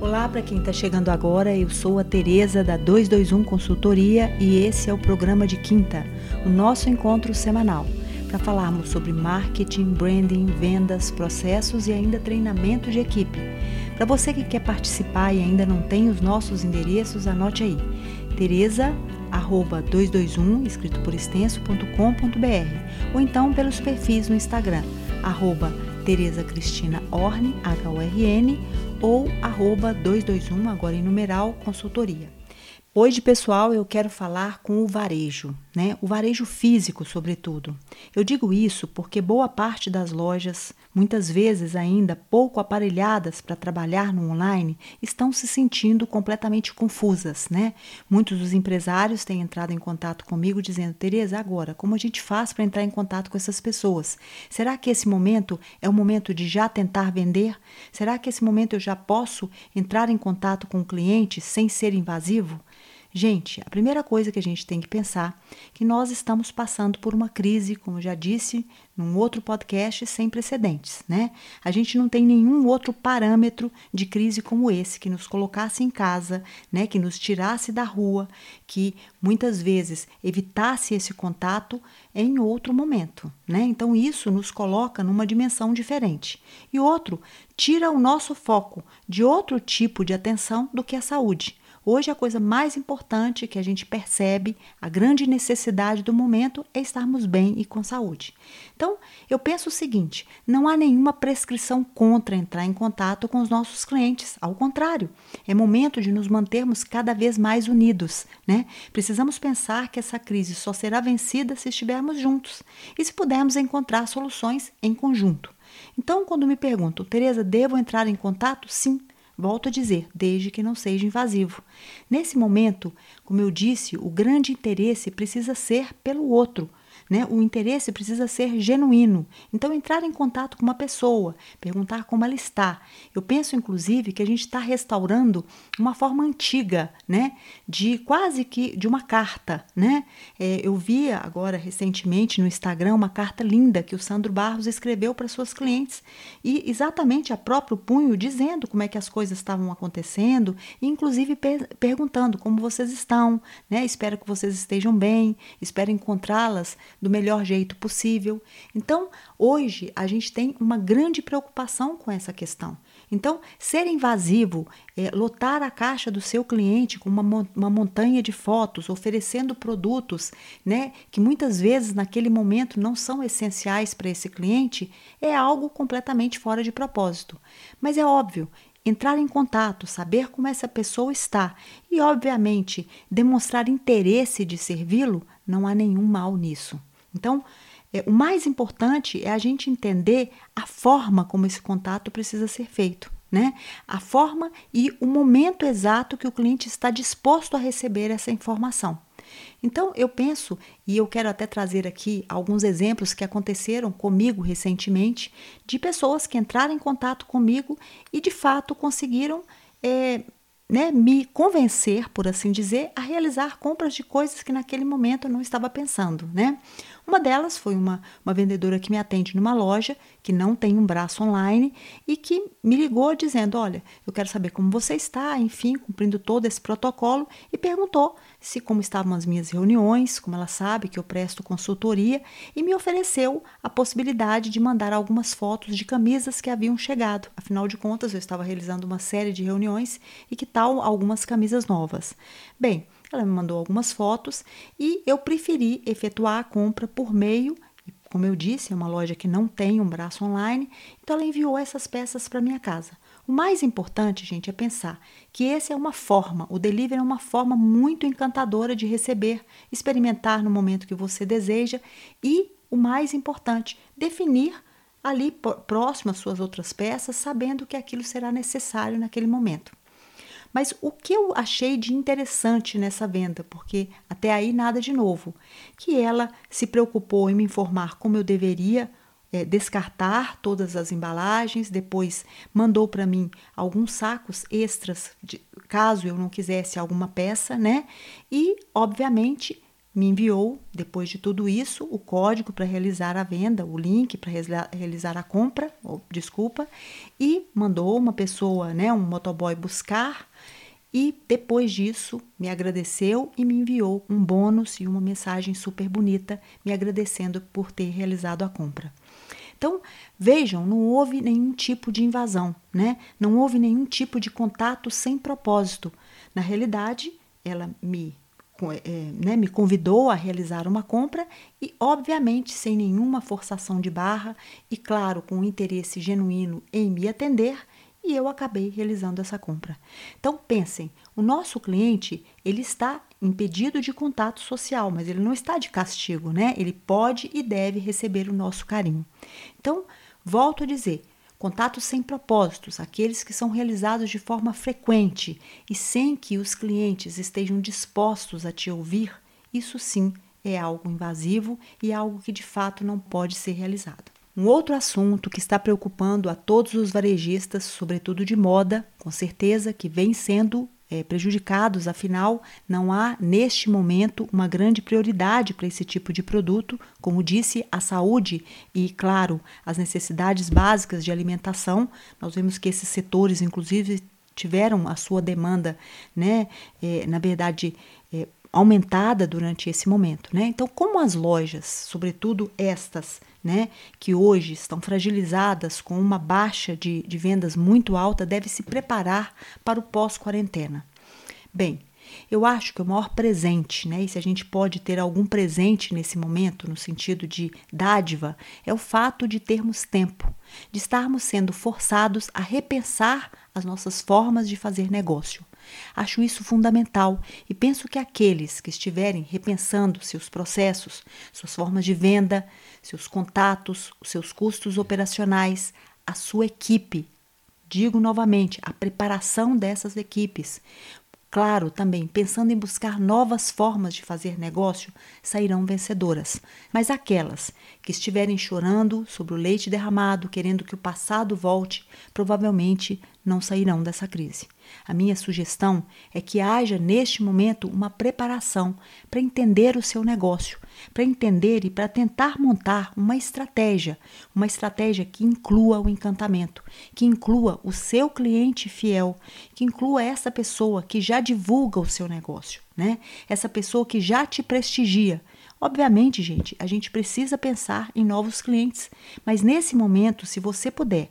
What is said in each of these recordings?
Olá para quem está chegando agora, eu sou a Tereza da 221 Consultoria e esse é o programa de quinta, o nosso encontro semanal, para falarmos sobre marketing, branding, vendas, processos e ainda treinamento de equipe. Para você que quer participar e ainda não tem os nossos endereços, anote aí. Tereza arroba 221, escrito por extenso.com.br ou então pelos perfis no Instagram, arroba Tereza Cristina Orne, H-O-R-N, ou arroba 221, agora em numeral, consultoria. Hoje, pessoal, eu quero falar com o varejo, né? O varejo físico, sobretudo. Eu digo isso porque boa parte das lojas, muitas vezes ainda pouco aparelhadas para trabalhar no online, estão se sentindo completamente confusas, né? Muitos dos empresários têm entrado em contato comigo dizendo: "Teresa, agora, como a gente faz para entrar em contato com essas pessoas? Será que esse momento é o momento de já tentar vender? Será que esse momento eu já posso entrar em contato com o cliente sem ser invasivo?" Gente, a primeira coisa que a gente tem que pensar é que nós estamos passando por uma crise, como já disse num outro podcast, sem precedentes, né? A gente não tem nenhum outro parâmetro de crise como esse que nos colocasse em casa, né, que nos tirasse da rua, que muitas vezes evitasse esse contato em outro momento, né? Então isso nos coloca numa dimensão diferente. E outro, tira o nosso foco de outro tipo de atenção do que a saúde. Hoje, a coisa mais importante que a gente percebe, a grande necessidade do momento, é estarmos bem e com saúde. Então, eu penso o seguinte: não há nenhuma prescrição contra entrar em contato com os nossos clientes. Ao contrário, é momento de nos mantermos cada vez mais unidos. Né? Precisamos pensar que essa crise só será vencida se estivermos juntos e se pudermos encontrar soluções em conjunto. Então, quando me perguntam, Tereza, devo entrar em contato? Sim, Volto a dizer, desde que não seja invasivo. Nesse momento, como eu disse, o grande interesse precisa ser pelo outro, né? O interesse precisa ser genuíno. Então, entrar em contato com uma pessoa, perguntar como ela está. Eu penso, inclusive, que a gente está restaurando uma forma antiga, né? De quase que de uma carta, né? É, eu vi agora recentemente no Instagram uma carta linda que o Sandro Barros escreveu para suas clientes e exatamente a próprio punho dizendo como é que as coisas estavam acontecendo, e inclusive per perguntando como vocês estão, né? Espero que vocês estejam bem, espero encontrá-las do melhor jeito possível. Então, hoje a gente tem uma grande preocupação com essa questão. Então, ser invasivo, é, lotar a caixa do seu cliente com uma, uma montanha de fotos, oferecendo produtos, né, que muitas vezes naquele momento não são essenciais para esse cliente, é algo completamente fora de propósito. Mas é óbvio, entrar em contato, saber como essa pessoa está e, obviamente, demonstrar interesse de servi-lo, não há nenhum mal nisso. Então, é, o mais importante é a gente entender a forma como esse contato precisa ser feito. Né? A forma e o momento exato que o cliente está disposto a receber essa informação. Então, eu penso, e eu quero até trazer aqui alguns exemplos que aconteceram comigo recentemente, de pessoas que entraram em contato comigo e de fato conseguiram é, né, me convencer, por assim dizer, a realizar compras de coisas que naquele momento eu não estava pensando, né? Uma delas foi uma, uma vendedora que me atende numa loja que não tem um braço online e que me ligou dizendo: Olha, eu quero saber como você está, enfim, cumprindo todo esse protocolo, e perguntou se como estavam as minhas reuniões, como ela sabe que eu presto consultoria, e me ofereceu a possibilidade de mandar algumas fotos de camisas que haviam chegado. Afinal de contas, eu estava realizando uma série de reuniões e que tal algumas camisas novas. Bem, ela me mandou algumas fotos e eu preferi efetuar a compra por meio, como eu disse, é uma loja que não tem um braço online, então ela enviou essas peças para minha casa. O mais importante, gente, é pensar que essa é uma forma, o delivery é uma forma muito encantadora de receber, experimentar no momento que você deseja e, o mais importante, definir ali próximo às suas outras peças, sabendo que aquilo será necessário naquele momento. Mas o que eu achei de interessante nessa venda, porque até aí nada de novo, que ela se preocupou em me informar como eu deveria é, descartar todas as embalagens, depois mandou para mim alguns sacos extras, de, caso eu não quisesse alguma peça, né? E, obviamente, me enviou, depois de tudo isso, o código para realizar a venda, o link para realizar a compra, ou, desculpa, e mandou uma pessoa, né, um motoboy buscar. E depois disso, me agradeceu e me enviou um bônus e uma mensagem super bonita, me agradecendo por ter realizado a compra. Então, vejam, não houve nenhum tipo de invasão, né? Não houve nenhum tipo de contato sem propósito. Na realidade, ela me é, né, me convidou a realizar uma compra e, obviamente, sem nenhuma forçação de barra e, claro, com um interesse genuíno em me atender, e eu acabei realizando essa compra. Então, pensem, o nosso cliente, ele está impedido de contato social, mas ele não está de castigo, né? Ele pode e deve receber o nosso carinho. Então, volto a dizer, Contatos sem propósitos, aqueles que são realizados de forma frequente e sem que os clientes estejam dispostos a te ouvir, isso sim é algo invasivo e algo que de fato não pode ser realizado. Um outro assunto que está preocupando a todos os varejistas, sobretudo de moda, com certeza que vem sendo é, prejudicados, afinal, não há neste momento uma grande prioridade para esse tipo de produto. Como disse, a saúde e, claro, as necessidades básicas de alimentação. Nós vemos que esses setores, inclusive, tiveram a sua demanda, né, é, na verdade, aumentada durante esse momento, né? Então, como as lojas, sobretudo estas, né, que hoje estão fragilizadas com uma baixa de, de vendas muito alta, deve se preparar para o pós-quarentena. Bem, eu acho que o maior presente, né, e se a gente pode ter algum presente nesse momento, no sentido de dádiva, é o fato de termos tempo, de estarmos sendo forçados a repensar as nossas formas de fazer negócio. Acho isso fundamental e penso que aqueles que estiverem repensando seus processos, suas formas de venda, seus contatos, os seus custos operacionais, a sua equipe, digo novamente, a preparação dessas equipes, Claro, também, pensando em buscar novas formas de fazer negócio, sairão vencedoras. Mas aquelas que estiverem chorando sobre o leite derramado, querendo que o passado volte, provavelmente não sairão dessa crise. A minha sugestão é que haja neste momento uma preparação para entender o seu negócio, para entender e para tentar montar uma estratégia, uma estratégia que inclua o encantamento, que inclua o seu cliente fiel, que inclua essa pessoa que já divulga o seu negócio, né? Essa pessoa que já te prestigia. Obviamente, gente, a gente precisa pensar em novos clientes, mas nesse momento, se você puder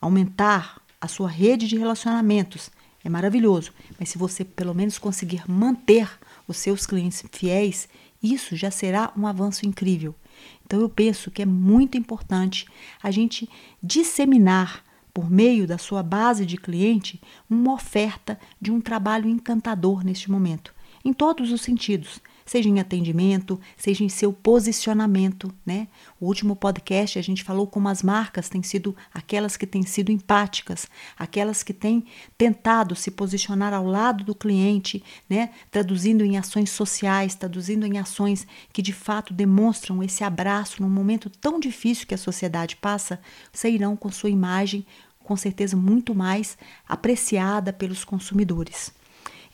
aumentar a sua rede de relacionamentos, é maravilhoso, mas se você pelo menos conseguir manter os seus clientes fiéis, isso já será um avanço incrível. Então eu penso que é muito importante a gente disseminar por meio da sua base de cliente uma oferta de um trabalho encantador neste momento, em todos os sentidos, seja em atendimento, seja em seu posicionamento, né? O último podcast a gente falou como as marcas têm sido aquelas que têm sido empáticas, aquelas que têm tentado se posicionar ao lado do cliente, né? Traduzindo em ações sociais, traduzindo em ações que de fato demonstram esse abraço num momento tão difícil que a sociedade passa, sairão com sua imagem com certeza muito mais apreciada pelos consumidores.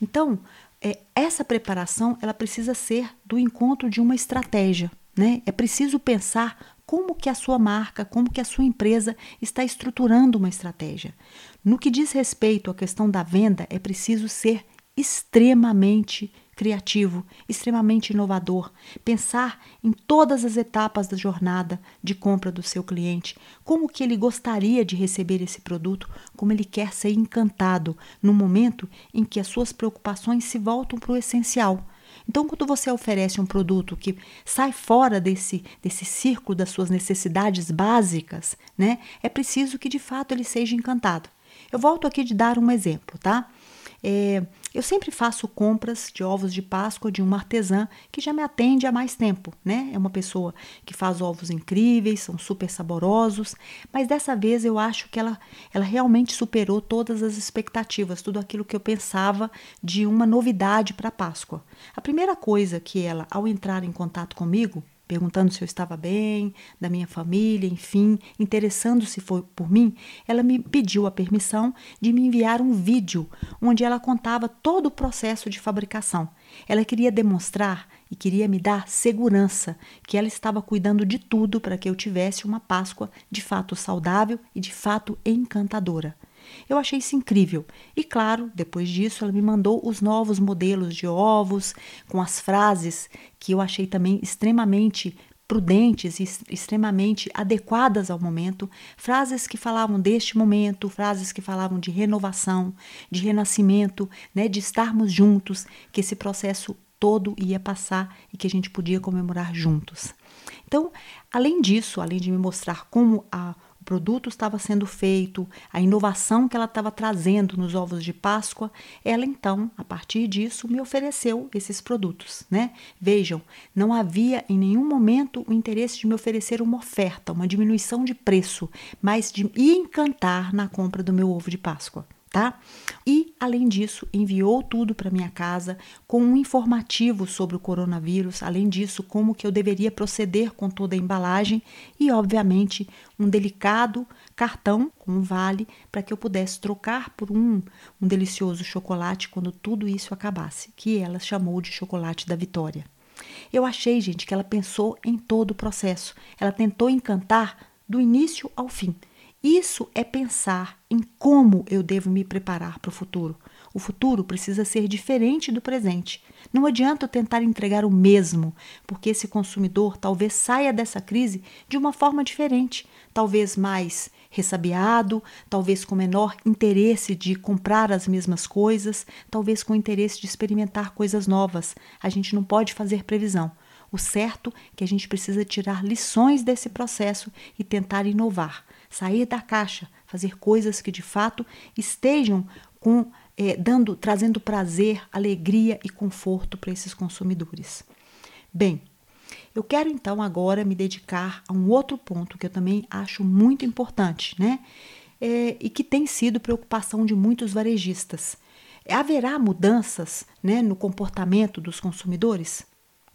Então, é, essa preparação ela precisa ser do encontro de uma estratégia. Né? É preciso pensar como que a sua marca, como que a sua empresa está estruturando uma estratégia. No que diz respeito à questão da venda, é preciso ser extremamente criativo, extremamente inovador, pensar em todas as etapas da jornada de compra do seu cliente, como que ele gostaria de receber esse produto, como ele quer ser encantado no momento em que as suas preocupações se voltam para o essencial. Então, quando você oferece um produto que sai fora desse, desse círculo das suas necessidades básicas, né, é preciso que de fato ele seja encantado. Eu volto aqui de dar um exemplo, tá? É, eu sempre faço compras de ovos de Páscoa de uma artesã que já me atende há mais tempo, né? É uma pessoa que faz ovos incríveis, são super saborosos, mas dessa vez eu acho que ela, ela realmente superou todas as expectativas, tudo aquilo que eu pensava de uma novidade para Páscoa. A primeira coisa que ela, ao entrar em contato comigo, perguntando se eu estava bem, da minha família, enfim, interessando-se por mim, ela me pediu a permissão de me enviar um vídeo onde ela contava todo o processo de fabricação. Ela queria demonstrar e queria me dar segurança que ela estava cuidando de tudo para que eu tivesse uma Páscoa de fato saudável e de fato encantadora. Eu achei isso incrível. E claro, depois disso, ela me mandou os novos modelos de ovos, com as frases que eu achei também extremamente prudentes e extremamente adequadas ao momento, frases que falavam deste momento, frases que falavam de renovação, de renascimento, né, de estarmos juntos, que esse processo todo ia passar e que a gente podia comemorar juntos. Então, além disso, além de me mostrar como a produto estava sendo feito, a inovação que ela estava trazendo nos ovos de Páscoa, ela então, a partir disso, me ofereceu esses produtos, né? Vejam, não havia em nenhum momento o interesse de me oferecer uma oferta, uma diminuição de preço, mas de me encantar na compra do meu ovo de Páscoa tá? E, além disso, enviou tudo para minha casa com um informativo sobre o coronavírus, além disso, como que eu deveria proceder com toda a embalagem e, obviamente, um delicado cartão com um vale para que eu pudesse trocar por um, um delicioso chocolate quando tudo isso acabasse, que ela chamou de chocolate da vitória. Eu achei, gente, que ela pensou em todo o processo. Ela tentou encantar do início ao fim. Isso é pensar em como eu devo me preparar para o futuro. O futuro precisa ser diferente do presente. Não adianta eu tentar entregar o mesmo, porque esse consumidor talvez saia dessa crise de uma forma diferente, talvez mais ressabiado, talvez com menor interesse de comprar as mesmas coisas, talvez com interesse de experimentar coisas novas. A gente não pode fazer previsão. O certo é que a gente precisa tirar lições desse processo e tentar inovar sair da caixa, fazer coisas que de fato estejam com é, dando, trazendo prazer, alegria e conforto para esses consumidores. Bem, eu quero então agora me dedicar a um outro ponto que eu também acho muito importante, né? É, e que tem sido preocupação de muitos varejistas. Haverá mudanças né, no comportamento dos consumidores?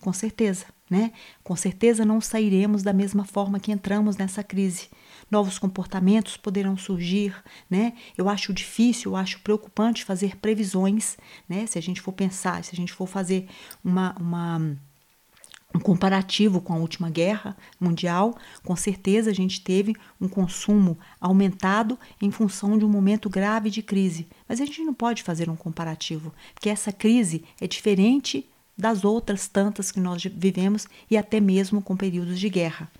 Com certeza, né? Com certeza não sairemos da mesma forma que entramos nessa crise novos comportamentos poderão surgir, né? Eu acho difícil, eu acho preocupante fazer previsões, né? Se a gente for pensar, se a gente for fazer uma, uma um comparativo com a última guerra mundial, com certeza a gente teve um consumo aumentado em função de um momento grave de crise. Mas a gente não pode fazer um comparativo, porque essa crise é diferente das outras tantas que nós vivemos e até mesmo com períodos de guerra.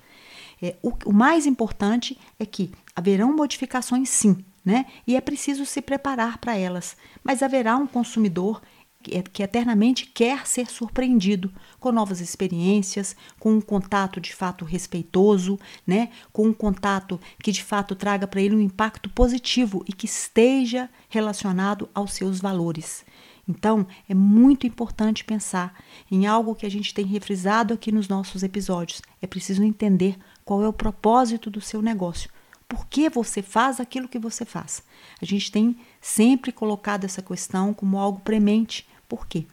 É, o, o mais importante é que haverão modificações sim, né? E é preciso se preparar para elas. Mas haverá um consumidor que, é, que eternamente quer ser surpreendido com novas experiências, com um contato de fato respeitoso, né? Com um contato que de fato traga para ele um impacto positivo e que esteja relacionado aos seus valores. Então, é muito importante pensar em algo que a gente tem refrisado aqui nos nossos episódios. É preciso entender qual é o propósito do seu negócio. Por que você faz aquilo que você faz? A gente tem sempre colocado essa questão como algo premente. Por quê?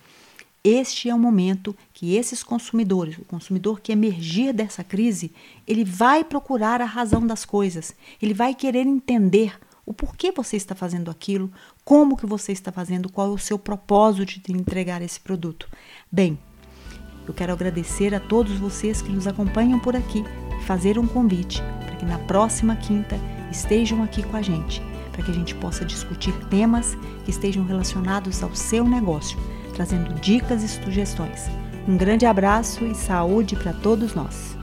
Este é o momento que esses consumidores, o consumidor que emergir dessa crise, ele vai procurar a razão das coisas, ele vai querer entender o porquê você está fazendo aquilo, como que você está fazendo, qual é o seu propósito de entregar esse produto. Bem, eu quero agradecer a todos vocês que nos acompanham por aqui e fazer um convite para que na próxima quinta estejam aqui com a gente, para que a gente possa discutir temas que estejam relacionados ao seu negócio, trazendo dicas e sugestões. Um grande abraço e saúde para todos nós.